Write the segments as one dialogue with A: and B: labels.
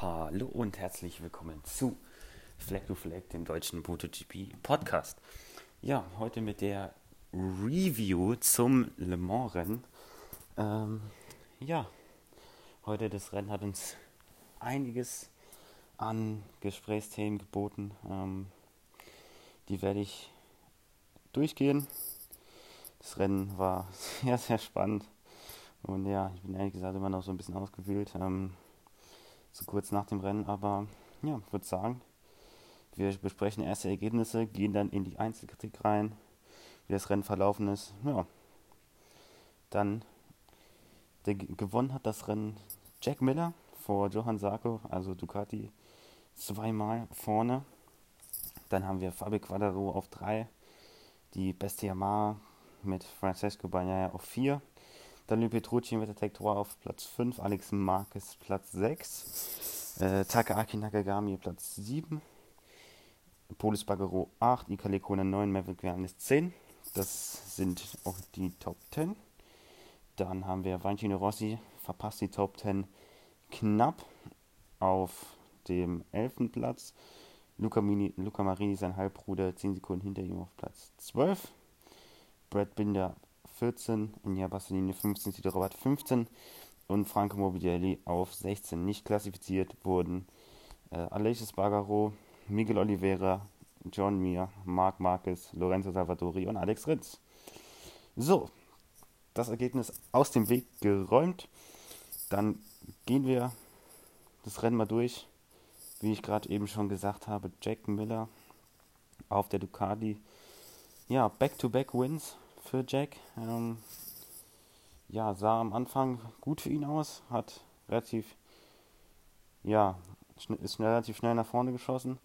A: Hallo und herzlich willkommen zu Flag to Flag, dem deutschen MotoGP Podcast. Ja, heute mit der Review zum Le Mans Rennen. Ähm, ja, heute das Rennen hat uns einiges an Gesprächsthemen geboten. Ähm, die werde ich durchgehen. Das Rennen war sehr, sehr spannend. Und ja, ich bin ehrlich gesagt immer noch so ein bisschen ausgewühlt. Ähm, so kurz nach dem Rennen, aber ja, würde sagen, wir besprechen erste Ergebnisse, gehen dann in die Einzelkritik rein, wie das Rennen verlaufen ist. Ja, dann der, gewonnen hat das Rennen Jack Miller vor Johann Sarko, also Ducati zweimal vorne. Dann haben wir Fabio Quadraro auf 3, die beste Yamaha mit Francesco Bagnaia auf 4. Danilo Petrucci mit der Tech 3 auf Platz 5, Alex Marquez Platz 6, äh, Takaaki Nakagami Platz 7, Polis Bagaro 8, Ika Lekona 9, Maverick Vianis 10. Das sind auch die Top 10. Dann haben wir Valentino Rossi, verpasst die Top 10 knapp auf dem 11. Platz. Luca, Mini, Luca Marini, sein Halbbruder, 10 Sekunden hinter ihm auf Platz 12. Brad Binder 14, Nia Bastianini 15, Tito Rabat 15 und Franco Morbidelli auf 16. Nicht klassifiziert wurden äh, Alexis Bagaro, Miguel Oliveira, John Mir, Marc Marquez, Lorenzo Salvatori und Alex Ritz. So, das Ergebnis aus dem Weg geräumt. Dann gehen wir das Rennen mal durch. Wie ich gerade eben schon gesagt habe, Jack Miller auf der Ducati. Ja, Back-to-Back-Wins für Jack. Ähm, ja, sah am Anfang gut für ihn aus, hat relativ, ja, ist relativ schnell nach vorne geschossen,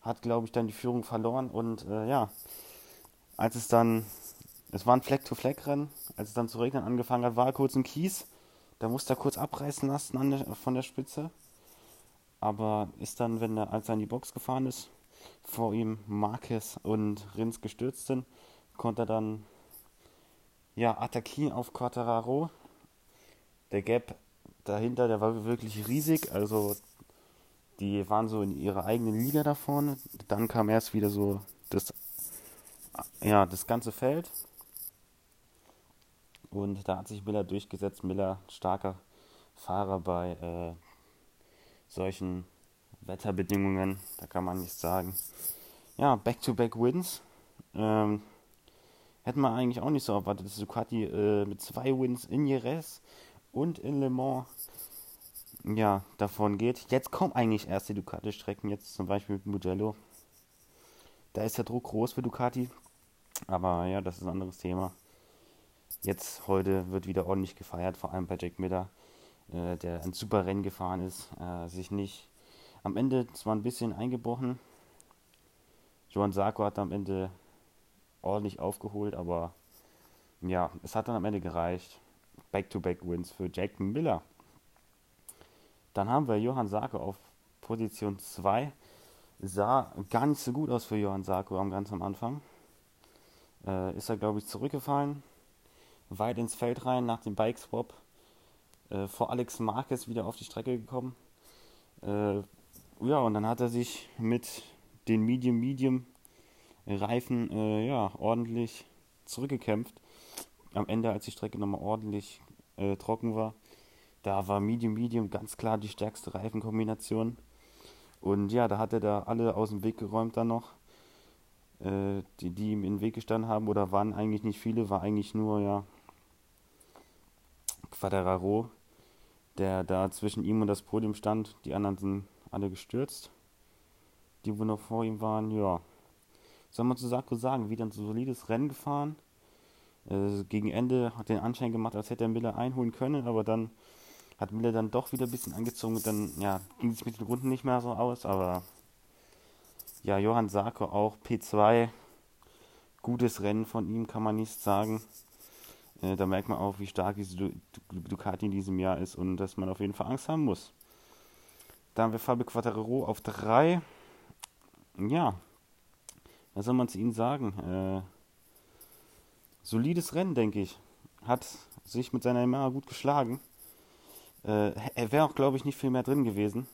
A: hat, glaube ich, dann die Führung verloren und äh, ja, als es dann, es war ein Fleck-to-Fleck-Rennen, als es dann zu regnen angefangen hat, war er kurz ein Kies, da musste er kurz abreißen lassen der, von der Spitze, aber ist dann, wenn er, als er in die Box gefahren ist, vor ihm Marquez und Rins gestürzt sind, konnte er dann ja, attackieren auf Quattararo. Der Gap dahinter, der war wirklich riesig. Also die waren so in ihrer eigenen Liga da vorne. Dann kam erst wieder so das, ja, das ganze Feld. Und da hat sich Miller durchgesetzt. Miller, starker Fahrer bei äh, solchen Wetterbedingungen. Da kann man nichts sagen. Ja, Back-to-Back-Wins. Ähm, Hätte man eigentlich auch nicht so erwartet, dass Ducati äh, mit zwei Wins in Jerez und in Le Mans ja, davon geht. Jetzt kommen eigentlich erst die Ducati-Strecken, jetzt zum Beispiel mit Mugello. Da ist der Druck groß für Ducati. Aber ja, das ist ein anderes Thema. Jetzt heute wird wieder ordentlich gefeiert, vor allem bei Jack Miller, äh, der ein super Rennen gefahren ist, äh, sich nicht am Ende zwar ein bisschen eingebrochen. Johann Sarko hat am Ende ordentlich aufgeholt, aber ja, es hat dann am Ende gereicht. Back-to-Back-Wins für Jack Miller. Dann haben wir Johann Sarko auf Position 2. Sah nicht so gut aus für Johann Sarko am ganz Anfang. Äh, ist er, glaube ich, zurückgefallen. Weit ins Feld rein nach dem Bike-Swap. Äh, vor Alex Marquez wieder auf die Strecke gekommen. Äh, ja, und dann hat er sich mit den Medium-Medium Reifen äh, ja, ordentlich zurückgekämpft. Am Ende, als die Strecke nochmal ordentlich äh, trocken war, da war Medium Medium ganz klar die stärkste Reifenkombination. Und ja, da hat er da alle aus dem Weg geräumt dann noch, äh, die, die ihm in den Weg gestanden haben. Oder waren eigentlich nicht viele, war eigentlich nur ja Quadraro, der da zwischen ihm und das Podium stand. Die anderen sind alle gestürzt, die wo noch vor ihm waren. Ja, soll man zu Sarko sagen, wieder ein solides Rennen gefahren. Äh, gegen Ende hat den Anschein gemacht, als hätte er Miller einholen können, aber dann hat Miller dann doch wieder ein bisschen angezogen und dann ja, ging es mit den Runden nicht mehr so aus, aber ja, Johann Sarko auch P2. Gutes Rennen von ihm, kann man nicht sagen. Äh, da merkt man auch, wie stark diese du Ducati in diesem Jahr ist und dass man auf jeden Fall Angst haben muss. Da haben wir Fabio Quattararo auf 3. Ja, was soll man zu ihnen sagen? Äh, solides Rennen, denke ich. Hat sich mit seiner Yamaha gut geschlagen. Äh, er wäre auch, glaube ich, nicht viel mehr drin gewesen.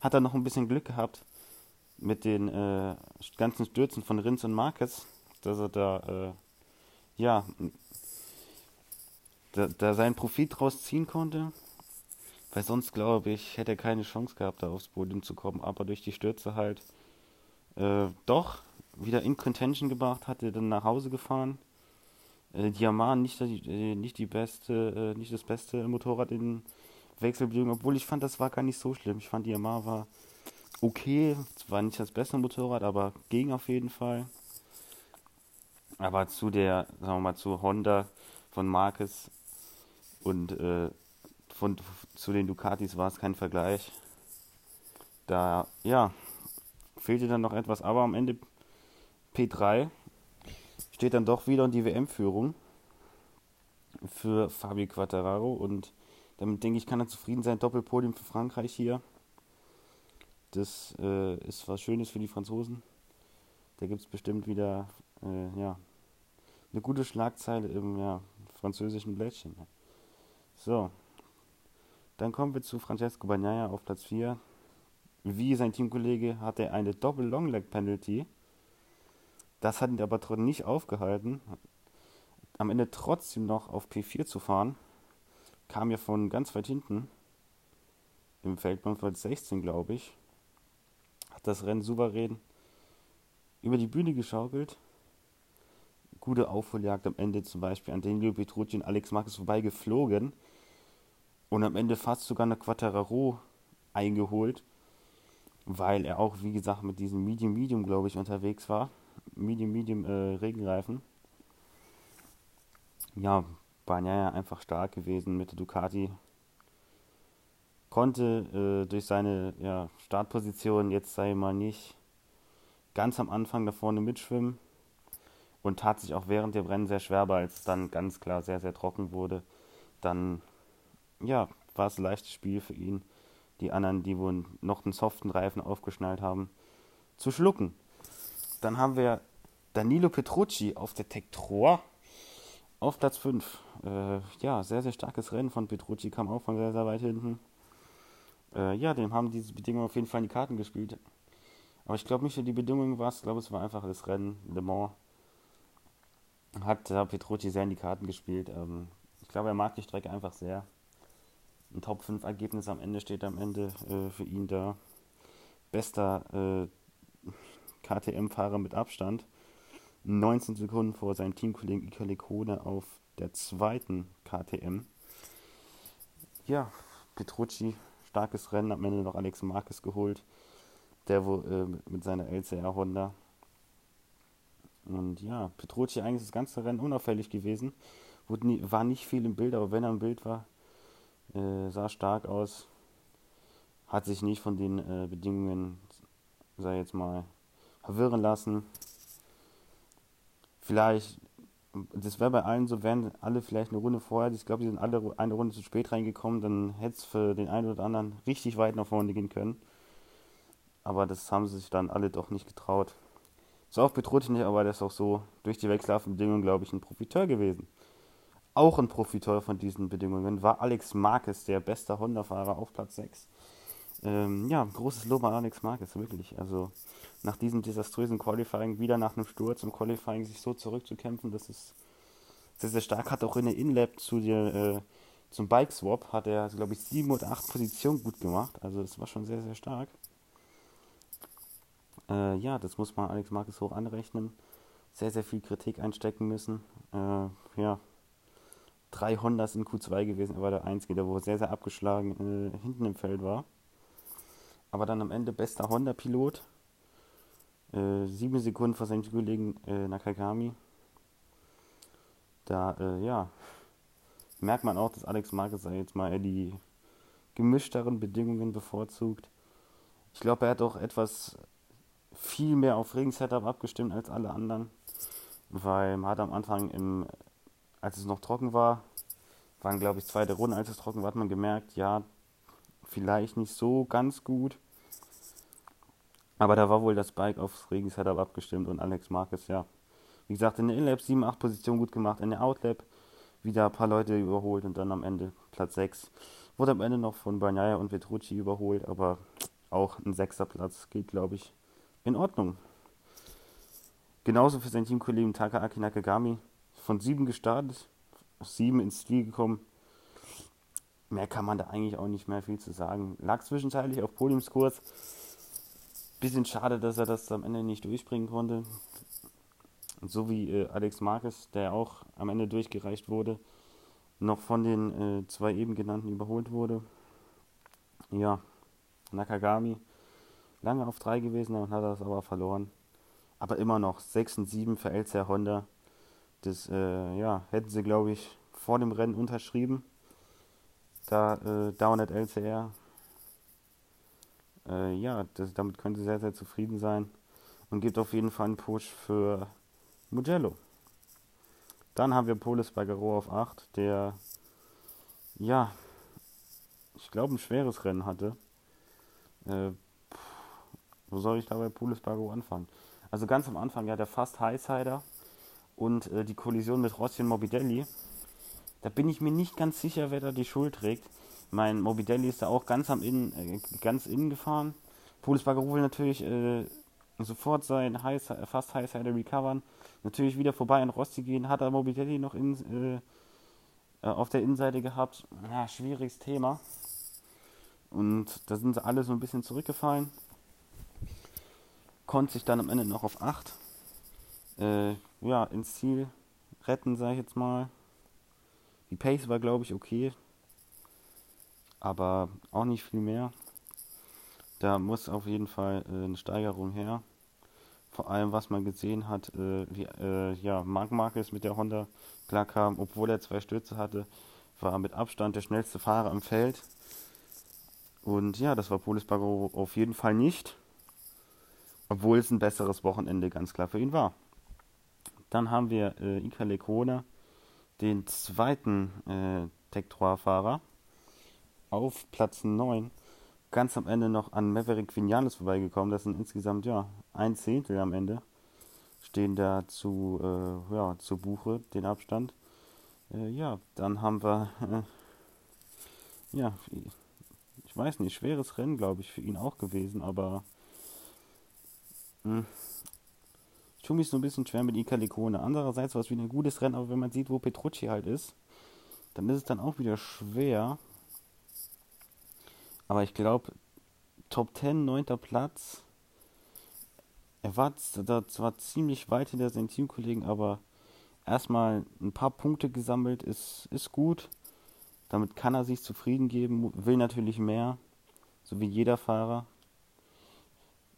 A: hat er noch ein bisschen Glück gehabt mit den äh, ganzen Stürzen von Rins und Marquez, dass er da, äh, ja, da, da seinen Profit draus ziehen konnte. Weil sonst, glaube ich, hätte er keine Chance gehabt, da aufs Podium zu kommen. Aber durch die Stürze halt äh, doch wieder in Contention gebracht, hatte dann nach Hause gefahren. Äh, die Yamaha nicht, äh, nicht die beste, äh, nicht das beste Motorrad in Wechselbedingungen, obwohl ich fand, das war gar nicht so schlimm. Ich fand die Yamaha war okay, zwar nicht das beste Motorrad, aber ging auf jeden Fall. Aber zu der, sagen wir mal, zu Honda von Marquez und äh, von, zu den Ducatis war es kein Vergleich. Da, ja, fehlte dann noch etwas, aber am Ende P3 steht dann doch wieder in die WM-Führung für Fabio Quattararo und damit denke ich, kann er zufrieden sein. Doppelpodium für Frankreich hier. Das äh, ist was Schönes für die Franzosen. Da gibt es bestimmt wieder äh, ja, eine gute Schlagzeile im ja, französischen Blättchen. So, dann kommen wir zu Francesco Bagnaia auf Platz 4. Wie sein Teamkollege hat er eine Doppel-Long-Leg-Penalty. Das hat ihn aber trotzdem nicht aufgehalten, am Ende trotzdem noch auf P4 zu fahren. Kam ja von ganz weit hinten im Feld, Platz 16, glaube ich. Hat das Rennen souverän über die Bühne geschaukelt. Gute Aufholjagd am Ende zum Beispiel an Danilo Petrucci und Alex Marquez vorbeigeflogen und am Ende fast sogar eine Quattararo eingeholt, weil er auch, wie gesagt, mit diesem Medium Medium, glaube ich, unterwegs war. Medium Medium äh, Regenreifen. Ja, Bagnaia einfach stark gewesen mit der Ducati. Konnte äh, durch seine ja, Startposition jetzt, sei mal nicht, ganz am Anfang da vorne mitschwimmen und tat sich auch während der Rennen sehr schwer, weil es dann ganz klar sehr, sehr trocken wurde. Dann ja, war es ein leichtes Spiel für ihn, die anderen, die wohl noch einen soften Reifen aufgeschnallt haben, zu schlucken. Dann haben wir Danilo Petrucci auf der 3 auf Platz 5. Äh, ja, sehr, sehr starkes Rennen von Petrucci, kam auch von sehr, sehr weit hinten. Äh, ja, dem haben diese Bedingungen auf jeden Fall in die Karten gespielt. Aber ich glaube nicht, für die Bedingungen war es, ich glaube, es war einfach das Rennen, Le Mans. Hat äh, Petrucci sehr in die Karten gespielt. Ähm, ich glaube, er mag die Strecke einfach sehr ein Top 5 Ergebnis am Ende steht am Ende äh, für ihn da. Bester äh, KTM-Fahrer mit Abstand. 19 Sekunden vor seinem Teamkollegen Ika Lecone auf der zweiten KTM. Ja, Petrucci, starkes Rennen, am Ende noch Alex Marquez geholt. Der wo, äh, mit seiner LCR Honda. Und ja, Petrucci eigentlich das ganze Rennen unauffällig gewesen. Nie, war nicht viel im Bild, aber wenn er im Bild war, äh, sah stark aus, hat sich nicht von den äh, Bedingungen, sei jetzt mal, verwirren lassen. Vielleicht, das wäre bei allen so, wären alle vielleicht eine Runde vorher, ich glaube, die sind alle eine Runde zu spät reingekommen, dann hätte es für den einen oder anderen richtig weit nach vorne gehen können. Aber das haben sie sich dann alle doch nicht getraut. So auch Petrucci nicht, aber der ist auch so durch die Wechselhaftbedingungen, glaube ich, ein Profiteur gewesen. Auch ein Profiteur von diesen Bedingungen war Alex Marquez, der beste Honda-Fahrer auf Platz 6. Ähm, ja, großes Lob an Alex Marquez, wirklich. Also nach diesem desaströsen Qualifying, wieder nach einem Sturz im Qualifying sich so zurückzukämpfen, das ist sehr, sehr stark. Hat auch in der Inlap zu der, äh, zum Bike Swap, hat er, glaube ich, sieben oder acht Positionen gut gemacht. Also das war schon sehr, sehr stark. Äh, ja, das muss man Alex Marquez hoch anrechnen. Sehr, sehr viel Kritik einstecken müssen. Äh, ja, drei Hondas in Q2 gewesen. Er war der Einzige, der wo sehr, sehr abgeschlagen äh, hinten im Feld war. Aber dann am Ende bester Honda-Pilot. Äh, sieben Sekunden vor seinem Kollegen äh, Nakagami. Da, äh, ja, merkt man auch, dass Alex Marquez jetzt mal die gemischteren Bedingungen bevorzugt. Ich glaube, er hat auch etwas viel mehr auf Regensetup abgestimmt als alle anderen, weil man hat am Anfang im als es noch trocken war, waren glaube ich zweite Runde, als es trocken war, hat man gemerkt, ja, vielleicht nicht so ganz gut. Aber da war wohl das Bike aufs Regensetup abgestimmt und Alex Marquez, ja, wie gesagt, in der Inlap 7, 8 Position gut gemacht, in der Outlap wieder ein paar Leute überholt und dann am Ende Platz 6. Wurde am Ende noch von Bagnaia und Petrucci überholt, aber auch ein sechster Platz geht, glaube ich, in Ordnung. Genauso für seinen Teamkollegen Takaaki Nakagami. Von sieben gestartet, sieben ins Ziel gekommen. Mehr kann man da eigentlich auch nicht mehr viel zu sagen. Lag zwischenzeitlich auf Podiumskurs. Bisschen schade, dass er das am Ende nicht durchbringen konnte. So wie äh, Alex Marquez, der auch am Ende durchgereicht wurde, noch von den äh, zwei eben genannten überholt wurde. Ja, Nakagami lange auf 3 gewesen und hat das aber verloren. Aber immer noch 6 und 7 für LCR Honda. Das äh, ja, hätten sie, glaube ich, vor dem Rennen unterschrieben. Da äh, Down at LCR. Äh, ja, das, damit können sie sehr, sehr zufrieden sein. Und gibt auf jeden Fall einen Push für Mugello. Dann haben wir Polis Bagaro auf 8, der ja, ich glaube, ein schweres Rennen hatte. Äh, wo soll ich da bei Polis Bagaro anfangen? Also ganz am Anfang ja der fast Highsider und äh, die Kollision mit Rossi und Morbidelli. Da bin ich mir nicht ganz sicher, wer da die Schuld trägt. Mein Morbidelli ist da auch ganz am Innen, äh, ganz innen gefahren. Polis Bagaro will natürlich äh, sofort sein High, fast Highsider recovern. Natürlich wieder vorbei an Rossi gehen, hat er Morbidelli noch in, äh, äh, auf der Innenseite gehabt. Ja, schwieriges Thema. Und da sind sie alle so ein bisschen zurückgefallen konnte sich dann am Ende noch auf 8 äh, ja, ins Ziel retten, sage ich jetzt mal. Die Pace war, glaube ich, okay. Aber auch nicht viel mehr. Da muss auf jeden Fall äh, eine Steigerung her. Vor allem, was man gesehen hat, äh, wie äh, ja, Marc Marquez mit der Honda klar kam, obwohl er zwei Stürze hatte, war mit Abstand der schnellste Fahrer am Feld. Und ja, das war Polis Bagaro auf jeden Fall nicht. Obwohl es ein besseres Wochenende ganz klar für ihn war. Dann haben wir äh, Ika Lecona, den zweiten äh, Tech 3-Fahrer, auf Platz 9. Ganz am Ende noch an Maverick Vinales vorbeigekommen. Das sind insgesamt ja ein Zehntel am Ende. Stehen da zu, äh, ja, zu Buche, den Abstand. Äh, ja, dann haben wir, äh, ja, ich weiß nicht, schweres Rennen, glaube ich, für ihn auch gewesen, aber hm. Ich tue mich so ein bisschen schwer mit Ika Lecone. Andererseits war es wieder ein gutes Rennen, aber wenn man sieht, wo Petrucci halt ist, dann ist es dann auch wieder schwer. Aber ich glaube, Top 10, 9. Platz. Er war zwar ziemlich weit hinter seinen Teamkollegen, aber erstmal ein paar Punkte gesammelt ist, ist gut. Damit kann er sich zufrieden geben, will natürlich mehr, so wie jeder Fahrer.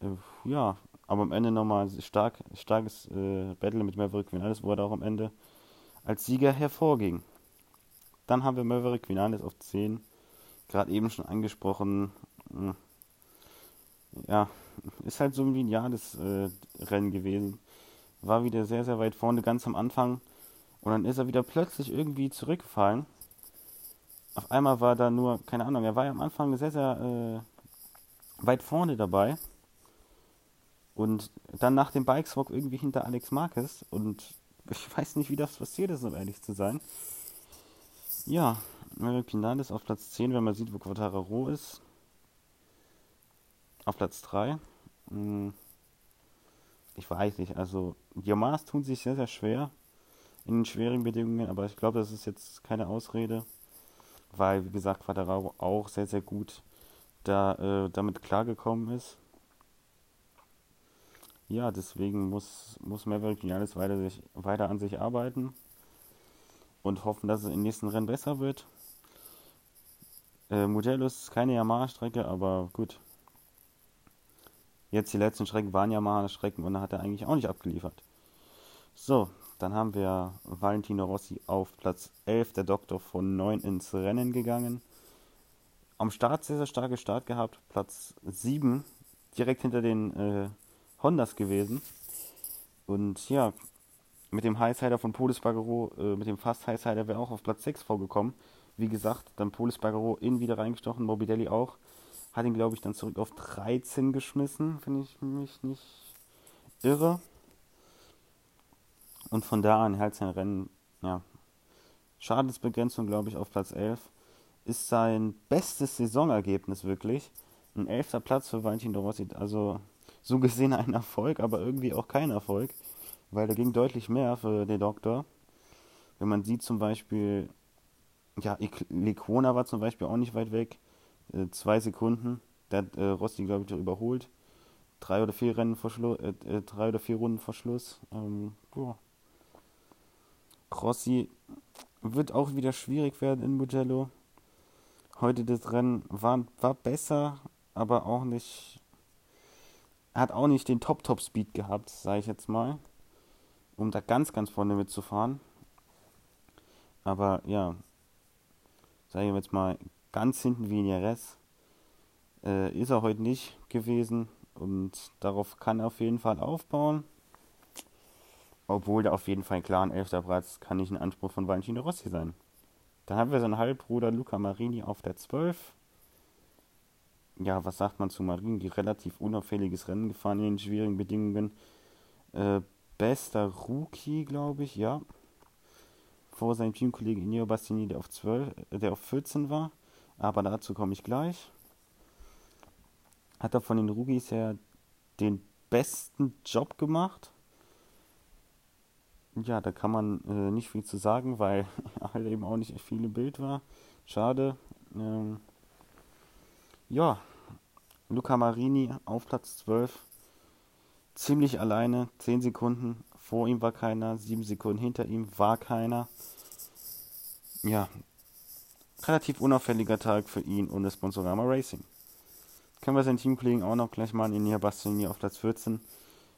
A: Äh, ja, aber am Ende nochmal stark, starkes äh, Battle mit Maverick Vinales, wo er da auch am Ende als Sieger hervorging. Dann haben wir Maverick Vinales auf 10, gerade eben schon angesprochen. Hm, ja, ist halt so ein Jahresrennen äh, Rennen gewesen. War wieder sehr, sehr weit vorne, ganz am Anfang. Und dann ist er wieder plötzlich irgendwie zurückgefallen. Auf einmal war da nur, keine Ahnung, er war ja am Anfang sehr, sehr äh, weit vorne dabei. Und dann nach dem Bikeswalk irgendwie hinter Alex Marquez. Und ich weiß nicht, wie das passiert ist, um ehrlich zu sein. Ja, Mary Pinales auf Platz 10, wenn man sieht, wo Quattararo ist. Auf Platz 3. Hm. Ich weiß nicht, also Yamahas tun sich sehr, sehr schwer in den schweren Bedingungen, aber ich glaube, das ist jetzt keine Ausrede, weil, wie gesagt, Quattararo auch sehr, sehr gut da, äh, damit klargekommen ist ja, deswegen muss, muss Maverick Vinales weiter, weiter an sich arbeiten und hoffen, dass es im nächsten Rennen besser wird. Äh, Mugello ist keine Yamaha-Strecke, aber gut. Jetzt die letzten Strecken waren Yamaha-Strecken und da hat er eigentlich auch nicht abgeliefert. So, dann haben wir Valentino Rossi auf Platz 11, der Doktor von 9 ins Rennen gegangen. Am Start sehr, sehr starke Start gehabt, Platz 7, direkt hinter den äh, Hondas gewesen. Und ja, mit dem Highsider von Polis Bagaro, äh, mit dem Fast Highsider wäre auch auf Platz 6 vorgekommen. Wie gesagt, dann Polis Bagaro in wieder reingestochen, Morbidelli auch. Hat ihn, glaube ich, dann zurück auf 13 geschmissen, wenn ich mich nicht irre. Und von da an halt sein Rennen, ja. Schadensbegrenzung, glaube ich, auf Platz 11. Ist sein bestes Saisonergebnis wirklich. Ein elfter Platz für Valentino Rossi, also so gesehen ein Erfolg, aber irgendwie auch kein Erfolg, weil da ging deutlich mehr für den Doktor. Wenn man sieht zum Beispiel, ja, Lecona war zum Beispiel auch nicht weit weg, äh, zwei Sekunden, da hat äh, Rossi, glaube ich, überholt. Drei oder vier Rennen vor Schluss, äh, äh, drei oder vier Runden vor Schluss. Ähm, boah. Rossi wird auch wieder schwierig werden in Mugello. Heute das Rennen war, war besser, aber auch nicht. Hat auch nicht den Top-Top-Speed gehabt, sage ich jetzt mal, um da ganz, ganz vorne mitzufahren. Aber ja, sage ich jetzt mal, ganz hinten wie in Jerez äh, ist er heute nicht gewesen und darauf kann er auf jeden Fall aufbauen. Obwohl der auf jeden Fall klar ein elfter Platz kann nicht ein Anspruch von Valentino Rossi sein. Dann haben wir seinen Halbbruder Luca Marini auf der 12. Ja, was sagt man zu Marini? Die relativ unauffälliges Rennen gefahren in den schwierigen Bedingungen. Äh, bester Rookie, glaube ich, ja. Vor seinem Teamkollegen Inio Bastiani, der auf 12, äh, der auf 14 war. Aber dazu komme ich gleich. Hat er von den Rookies her den besten Job gemacht ja, da kann man äh, nicht viel zu sagen, weil halt eben auch nicht viel im Bild war. Schade. Ähm, ja, Luca Marini auf Platz 12. Ziemlich alleine, 10 Sekunden. Vor ihm war keiner, 7 Sekunden hinter ihm war keiner. Ja, relativ unauffälliger Tag für ihn und das Sponsorama Racing. Können wir seinen Teamkollegen auch noch gleich mal in Bastiani auf Platz 14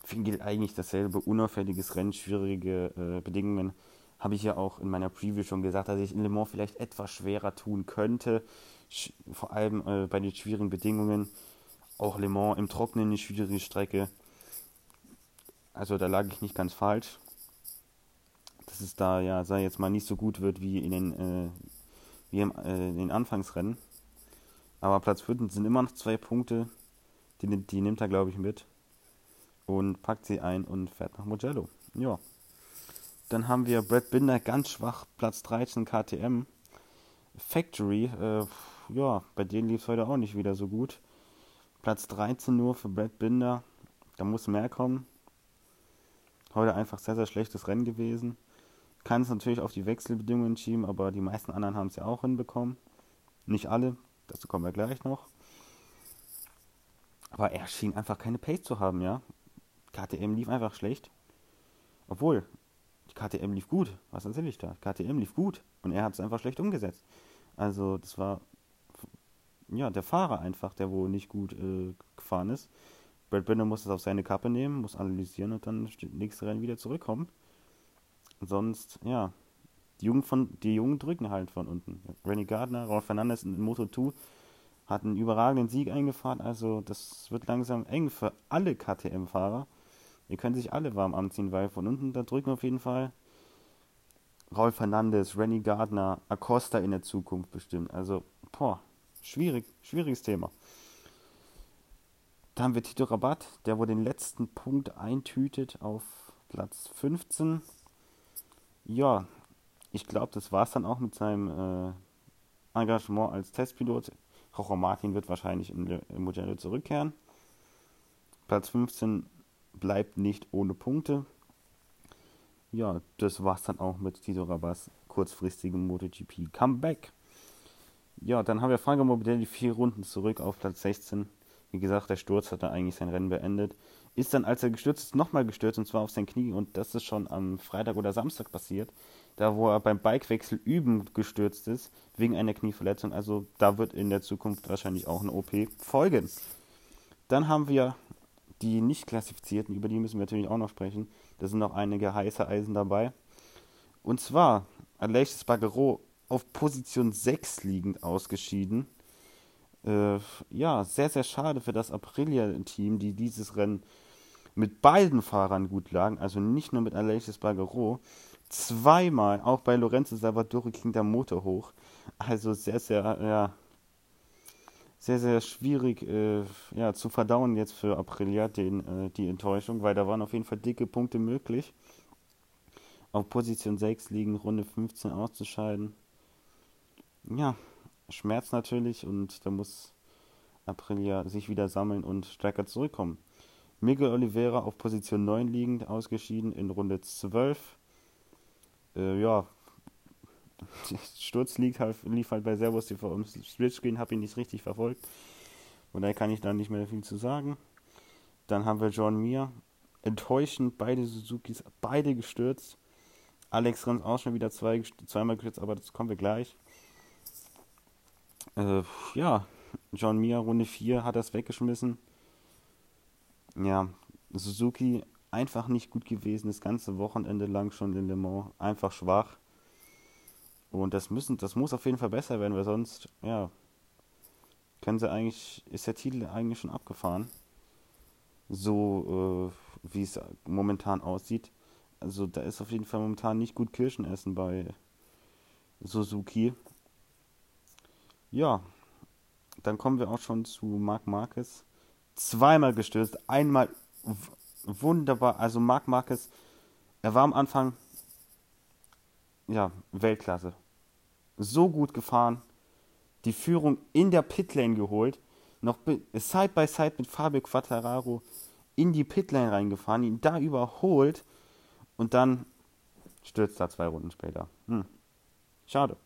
A: für ihn gilt eigentlich dasselbe, unauffälliges Rennen, schwierige äh, Bedingungen. Habe ich ja auch in meiner Preview schon gesagt, dass ich in Le Mans vielleicht etwas schwerer tun könnte, Sch vor allem äh, bei den schwierigen Bedingungen. Auch Le Mans im Trockenen eine schwierige Strecke. Also da lag ich nicht ganz falsch. Dass es da ja, sei jetzt mal nicht so gut wird wie in den, äh, wie im, äh, in den Anfangsrennen. Aber Platz 5 sind immer noch zwei Punkte. Die, die nimmt er, glaube ich, mit und packt sie ein und fährt nach Mugello. Ja. Dann haben wir Brad Binder ganz schwach, Platz 13 KTM. Factory, äh, ja, bei denen lief es heute auch nicht wieder so gut. Platz 13 nur für Brad Binder. Da muss mehr kommen. Heute einfach sehr, sehr schlechtes Rennen gewesen. Kann es natürlich auf die Wechselbedingungen schieben, aber die meisten anderen haben es ja auch hinbekommen. Nicht alle, dazu kommen wir gleich noch. Aber er schien einfach keine Pace zu haben, ja. KTM lief einfach schlecht. Obwohl, die KTM lief gut. Was erzähle ich da? KTM lief gut und er hat es einfach schlecht umgesetzt. Also, das war ja der Fahrer einfach, der wohl nicht gut äh, gefahren ist. Brad Binder muss es auf seine Kappe nehmen, muss analysieren und dann nächste Rennen wieder zurückkommen. Sonst, ja, die Jungen, von, die Jungen drücken halt von unten. Rennie Gardner, Raul Fernandes in Moto 2 hat einen überragenden Sieg eingefahren. Also das wird langsam eng für alle KTM-Fahrer. Ihr könnt sich alle warm anziehen, weil von unten da drücken auf jeden Fall Raul Fernandes, Rennie Gardner, Acosta in der Zukunft bestimmt. Also, boah, schwierig, schwieriges Thema. Da haben wir Tito Rabat, der wohl den letzten Punkt eintütet auf Platz 15. Ja, ich glaube, das war es dann auch mit seinem äh, Engagement als Testpilot. Rocher Martin wird wahrscheinlich im, im Mugello zurückkehren. Platz 15 bleibt nicht ohne Punkte. Ja, das war's dann auch mit Tito Rabas kurzfristigem MotoGP Comeback. Ja, dann haben wir Franco Morbidelli vier Runden zurück auf Platz 16. Wie gesagt, der Sturz hat er eigentlich sein Rennen beendet. Ist dann, als er gestürzt ist, nochmal gestürzt und zwar auf sein Knie. Und das ist schon am Freitag oder Samstag passiert. Da, wo er beim Bikewechsel üben gestürzt ist, wegen einer Knieverletzung. Also da wird in der Zukunft wahrscheinlich auch eine OP folgen. Dann haben wir die nicht klassifizierten, über die müssen wir natürlich auch noch sprechen. Da sind noch einige heiße Eisen dabei. Und zwar Aleix Spargaro auf Position 6 liegend ausgeschieden. Äh, ja, sehr, sehr schade für das Aprilia-Team, die dieses Rennen mit beiden Fahrern gut lagen, also nicht nur mit Aleix Spargaro. Zweimal, auch bei Lorenzo Salvatore ging der Motor hoch. Also sehr, sehr, ja, sehr, sehr schwierig äh, ja, zu verdauen jetzt für Aprilia den, äh, die Enttäuschung, weil da waren auf jeden Fall dicke Punkte möglich. Auf Position 6 liegen, Runde 15 auszuscheiden. Ja, Schmerz natürlich und da muss Aprilia sich wieder sammeln und stärker zurückkommen. Miguel Oliveira auf Position 9 liegend, ausgeschieden in Runde 12. Äh, ja, Sturz liegt halt, lief halt bei Servus TV im Splitscreen, habe ihn nicht richtig verfolgt. Und daher kann ich da nicht mehr viel zu sagen. Dann haben wir John Mir. Enttäuschend, beide Suzukis, beide gestürzt. Alex Rins auch schon wieder zwei, zweimal gestürzt, aber das kommen wir gleich. Äh, ja, John Mir, Runde 4, hat das weggeschmissen. Ja, Suzuki einfach nicht gut gewesen, das ganze Wochenende lang schon in Le Mans. Einfach schwach. Und das müssen, das muss auf jeden Fall besser werden, weil sonst, ja, können sie eigentlich, ist der Titel eigentlich schon abgefahren. So, äh, wie es momentan aussieht. Also da ist auf jeden Fall momentan nicht gut Kirschen essen bei Suzuki. Ja, dann kommen wir auch schon zu Marc Marquez. Zweimal gestürzt, einmal wunderbar. Also Marc Marquez, er war am Anfang ja Weltklasse. So gut gefahren, die Führung in der Pitlane geholt, noch Side by Side mit Fabio Quattararo in die Pitlane reingefahren, ihn da überholt und dann stürzt er zwei Runden später. Hm. Schade.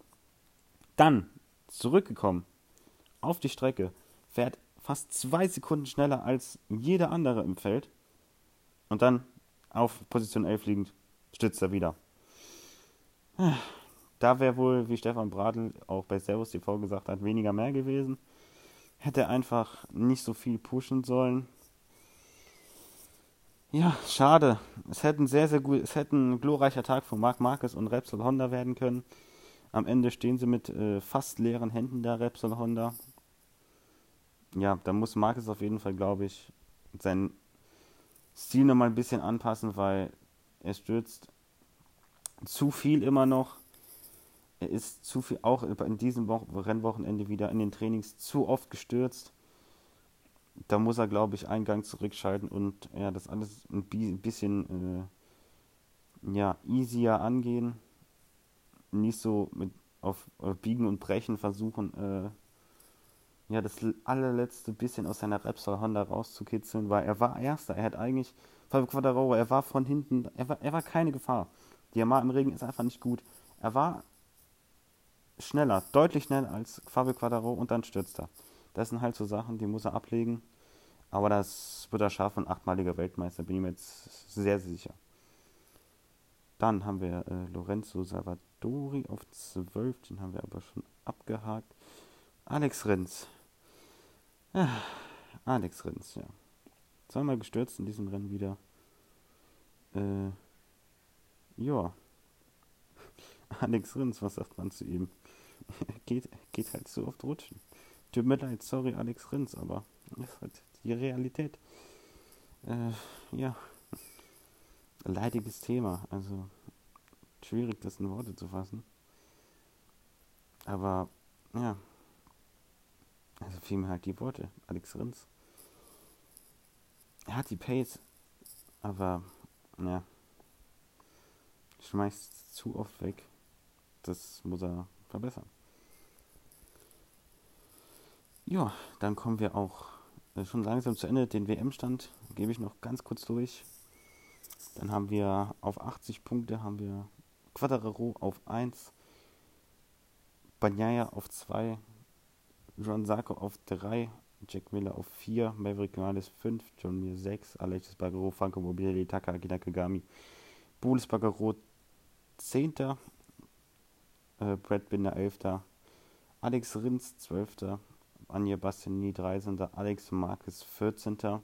A: Dann zurückgekommen auf die Strecke, fährt fast zwei Sekunden schneller als jeder andere im Feld und dann auf Position 11 liegend stürzt er wieder. Da wäre wohl, wie Stefan Bradl auch bei Servus TV gesagt hat, weniger mehr gewesen. Hätte einfach nicht so viel pushen sollen. Ja, schade. Es hätte ein sehr, sehr gut, es hätte ein glorreicher Tag von Marc Marquez und Repsol Honda werden können. Am Ende stehen sie mit äh, fast leeren Händen da, Repsol Honda. Ja, da muss Marquez auf jeden Fall, glaube ich, seinen Stil nochmal ein bisschen anpassen, weil er stürzt zu viel immer noch. Er ist zu viel, auch in diesem Wo Rennwochenende wieder in den Trainings zu oft gestürzt. Da muss er, glaube ich, einen Gang zurückschalten und ja, das alles ein bisschen äh, ja, easier angehen nicht so mit auf, Biegen und Brechen versuchen, äh, ja, das allerletzte bisschen aus seiner Repsol Honda rauszukitzeln, weil er war Erster. Er hat eigentlich, Fabio Quadraro, er war von hinten, er war, er war keine Gefahr. Die Yamaha im Regen ist einfach nicht gut. Er war schneller, deutlich schneller als Fabio Quadraro und dann stürzt er. Das sind halt so Sachen, die muss er ablegen. Aber das wird er schaffen, achtmaliger Weltmeister, bin ich mir jetzt sehr sicher. Dann haben wir äh, Lorenzo Salvadori auf 12, den haben wir aber schon abgehakt. Alex Rins. Ja, Alex Rins, ja. Zweimal gestürzt in diesem Rennen wieder. Äh, ja. Alex Rins, was sagt man zu ihm? geht, geht halt zu oft rutschen. Tut mir leid, sorry Alex Rins, aber das ist halt die Realität. Äh, ja leidiges Thema. Also schwierig, das in Worte zu fassen. Aber ja, also fiel mir halt die Worte. Alex Rins. Er hat die Pace, aber ja, schmeißt zu oft weg. Das muss er verbessern. Ja, dann kommen wir auch äh, schon langsam zu Ende. Den WM-Stand gebe ich noch ganz kurz durch. Dann haben wir auf 80 Punkte haben wir Quadraro auf 1, Banyaya auf 2, John Sarko auf 3, Jack Miller auf 4, Maverick Morales 5, John Mir 6, Alexis Bagaro, Franco Mobility, Takaki Nakagami, Bulis Bagaro 10. Äh, Brad Binder 11. Alex Rins 12. Anja Bastianini 13. Alex Marquez 14.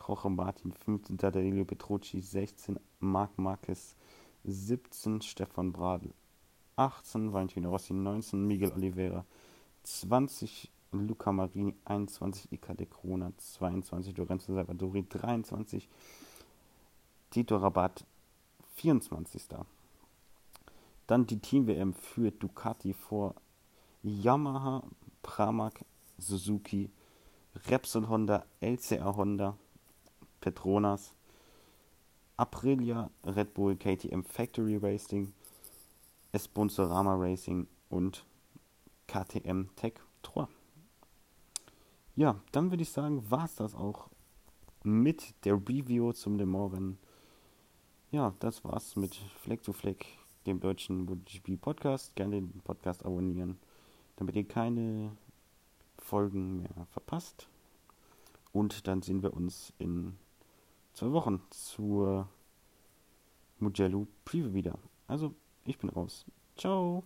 A: Roche Martin 15. Danilo Petrucci 16. Marc Marquez 17. Stefan Bradl 18. Valentino Rossi 19. Miguel Oliveira 20. Luca Marini 21. Ica de Corona 22. Lorenzo Salvadori 23. Tito Rabat 24. Dann die Team-WM für Ducati vor Yamaha, Pramac, Suzuki, Repsol Honda, LCR Honda, Petronas, Aprilia, Red Bull, KTM Factory Racing, Esponsorama Racing und KTM Tech 3. ja, dann würde ich sagen, war es das auch mit der Review zum Le. Ja, das war's mit Fleck zu Fleck, dem deutschen MotoGP Podcast. Gerne den Podcast abonnieren, damit ihr keine Folgen mehr verpasst. Und dann sehen wir uns in zwei Wochen zur Mugello Preview wieder. Also, ich bin raus. Ciao.